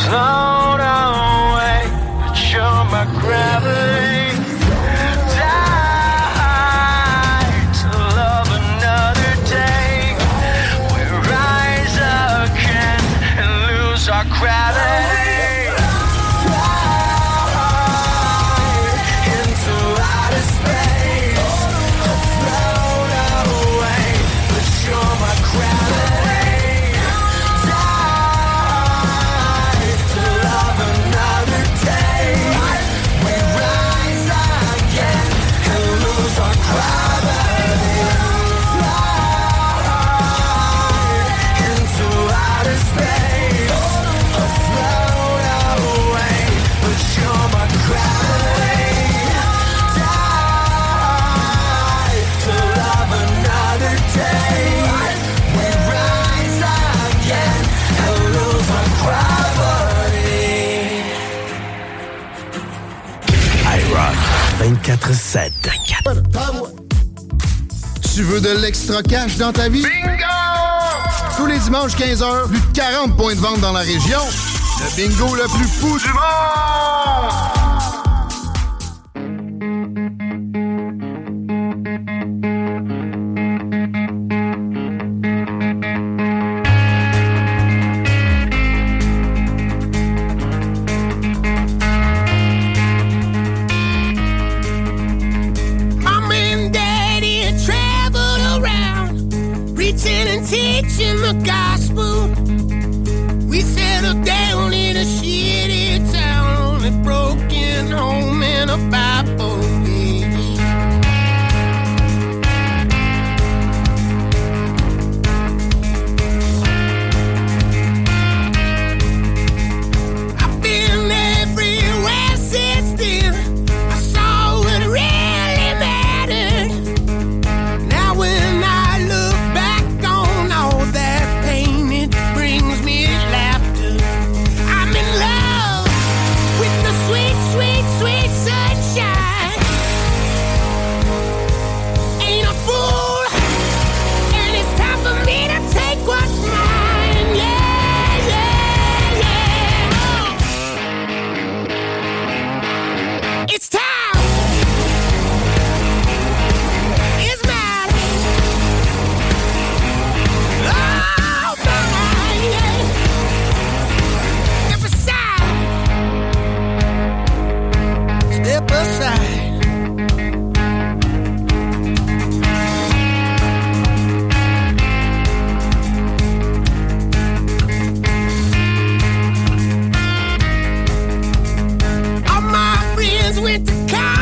sun. 547. Tu veux de l'extra cash dans ta vie? Bingo! Tous les dimanches 15h, plus de 40 points de vente dans la région. Le bingo le plus fou du monde! with the cops.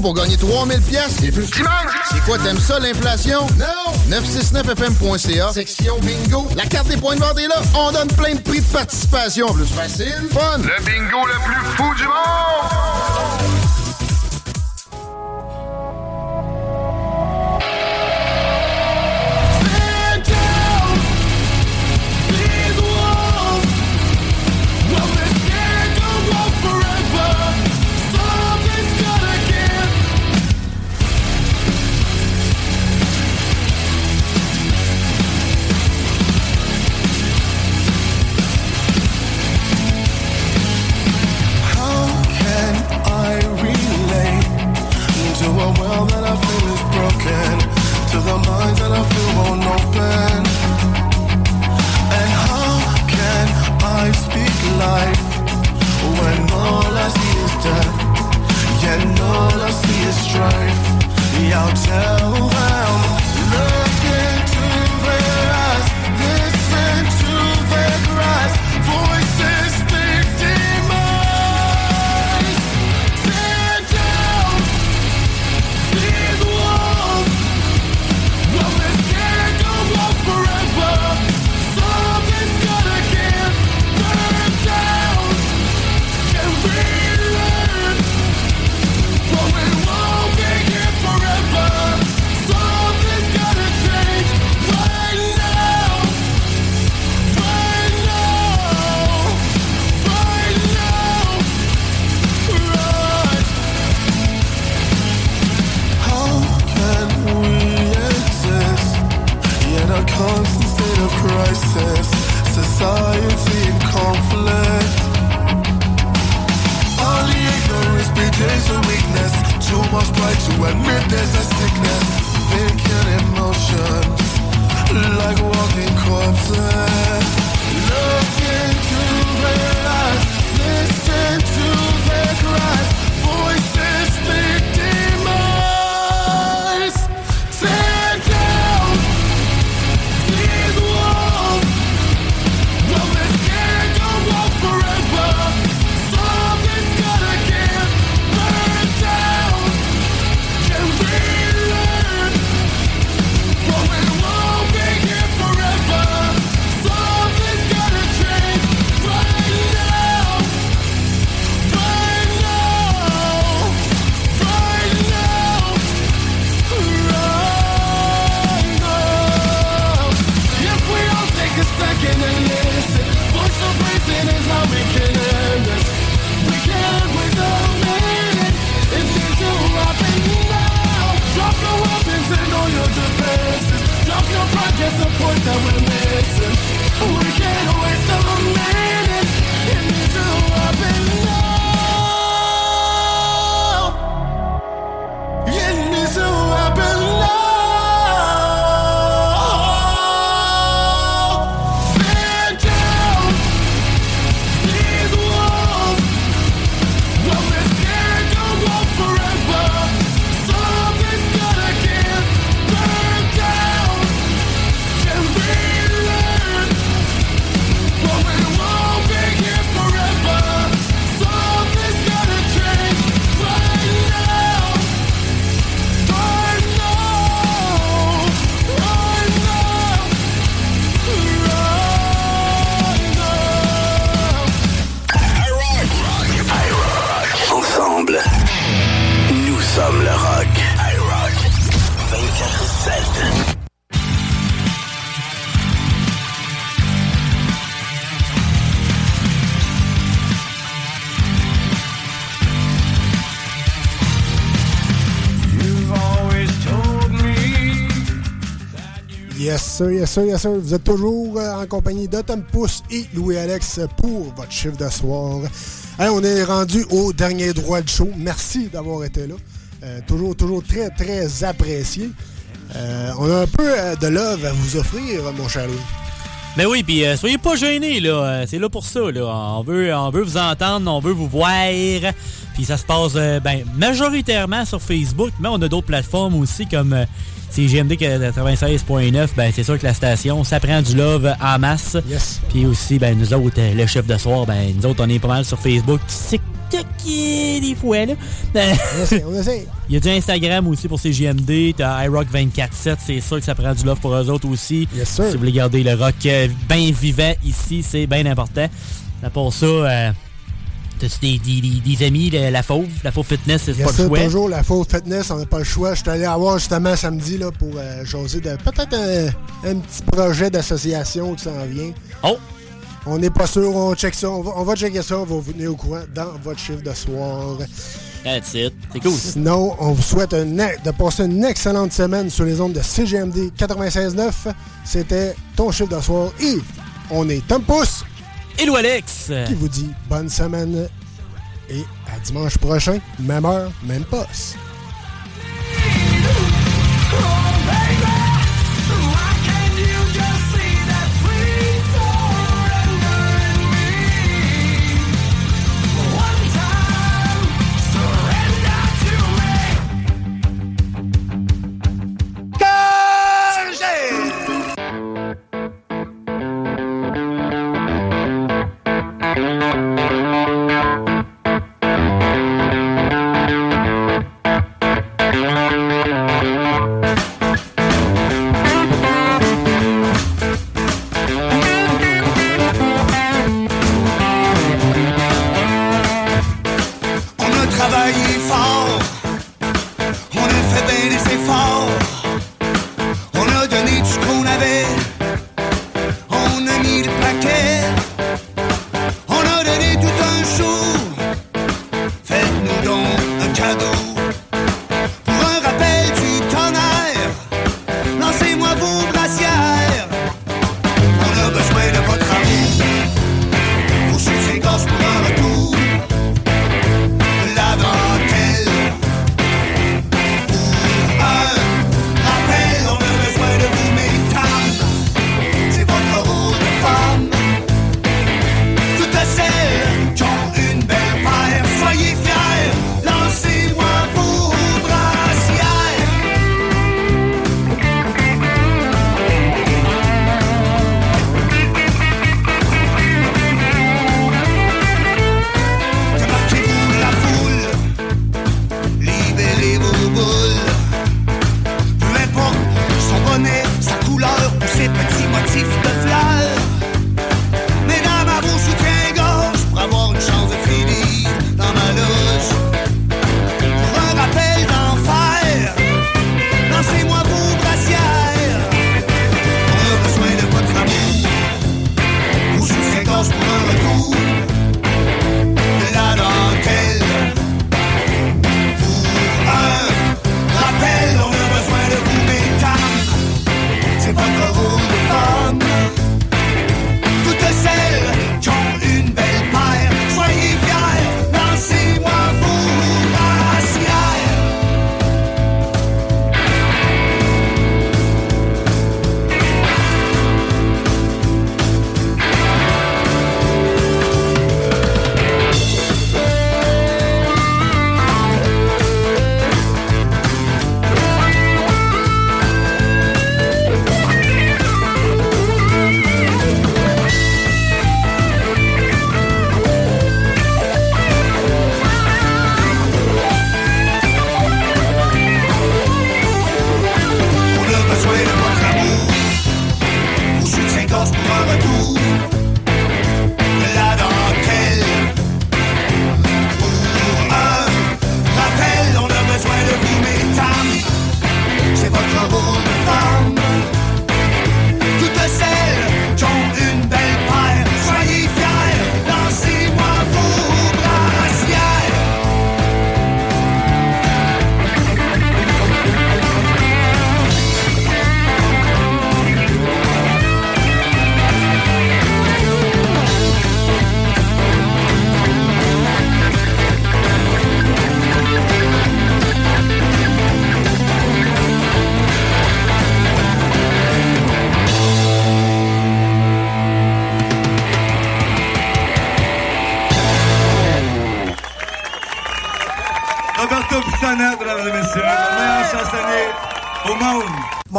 Pour gagner 3000 pièces. C'est plus C'est quoi, t'aimes ça l'inflation? Non! 969fm.ca. Section bingo. La carte des points de vente est là. On donne plein de prix de participation. Plus facile, fun. Le bingo le plus fou du monde! Yes, sir, yes, sir, yes, sir. Vous êtes toujours euh, en compagnie de Tom Pousse et Louis-Alex pour votre chiffre de soir. On est rendu au dernier droit de show. Merci d'avoir été là. Euh, toujours, toujours très, très apprécié. Euh, on a un peu de love à vous offrir, mon cher Louis. Mais oui, puis soyez pas gênés, là. C'est là pour ça, là. On veut, on veut vous entendre, on veut vous voir. Puis ça se passe, ben, majoritairement sur Facebook, mais on a d'autres plateformes aussi, comme CGMD 96.9. Ben, c'est sûr que la station, ça prend du love en masse. Puis aussi, ben, nous autres, euh, le chef de soir, ben, nous autres, on est pas mal sur Facebook. TikTok, des fois, là. On essaie, on essaie. Il y a du Instagram aussi pour CGMD. T'as iRock 24-7. C'est sûr que ça prend du love pour eux autres aussi. Si vous voulez garder le rock euh, bien vivant ici, c'est bien important. À part ça, euh, t'as-tu des, des- des- des amis, la, la Fauve? La Fauve Fitness, c'est pas ça, le choix. toujours la fausse fitness, on n'a pas le choix. Je suis allé avoir justement samedi là, pour euh, jaser de peut-être un, un petit projet d'association qui s'en vient. Oh! On n'est pas sûr, on check ça. On va, on va checker ça, on va vous tenir au courant dans votre chiffre de soir. That's it. C'est cool. Sinon, on vous souhaite un de passer une excellente semaine sur les ondes de CGMD 96.9. C'était ton chiffre de soir et on est Tom Pousse Lou Alex qui vous dit bonne semaine et à dimanche prochain, même heure, même poste.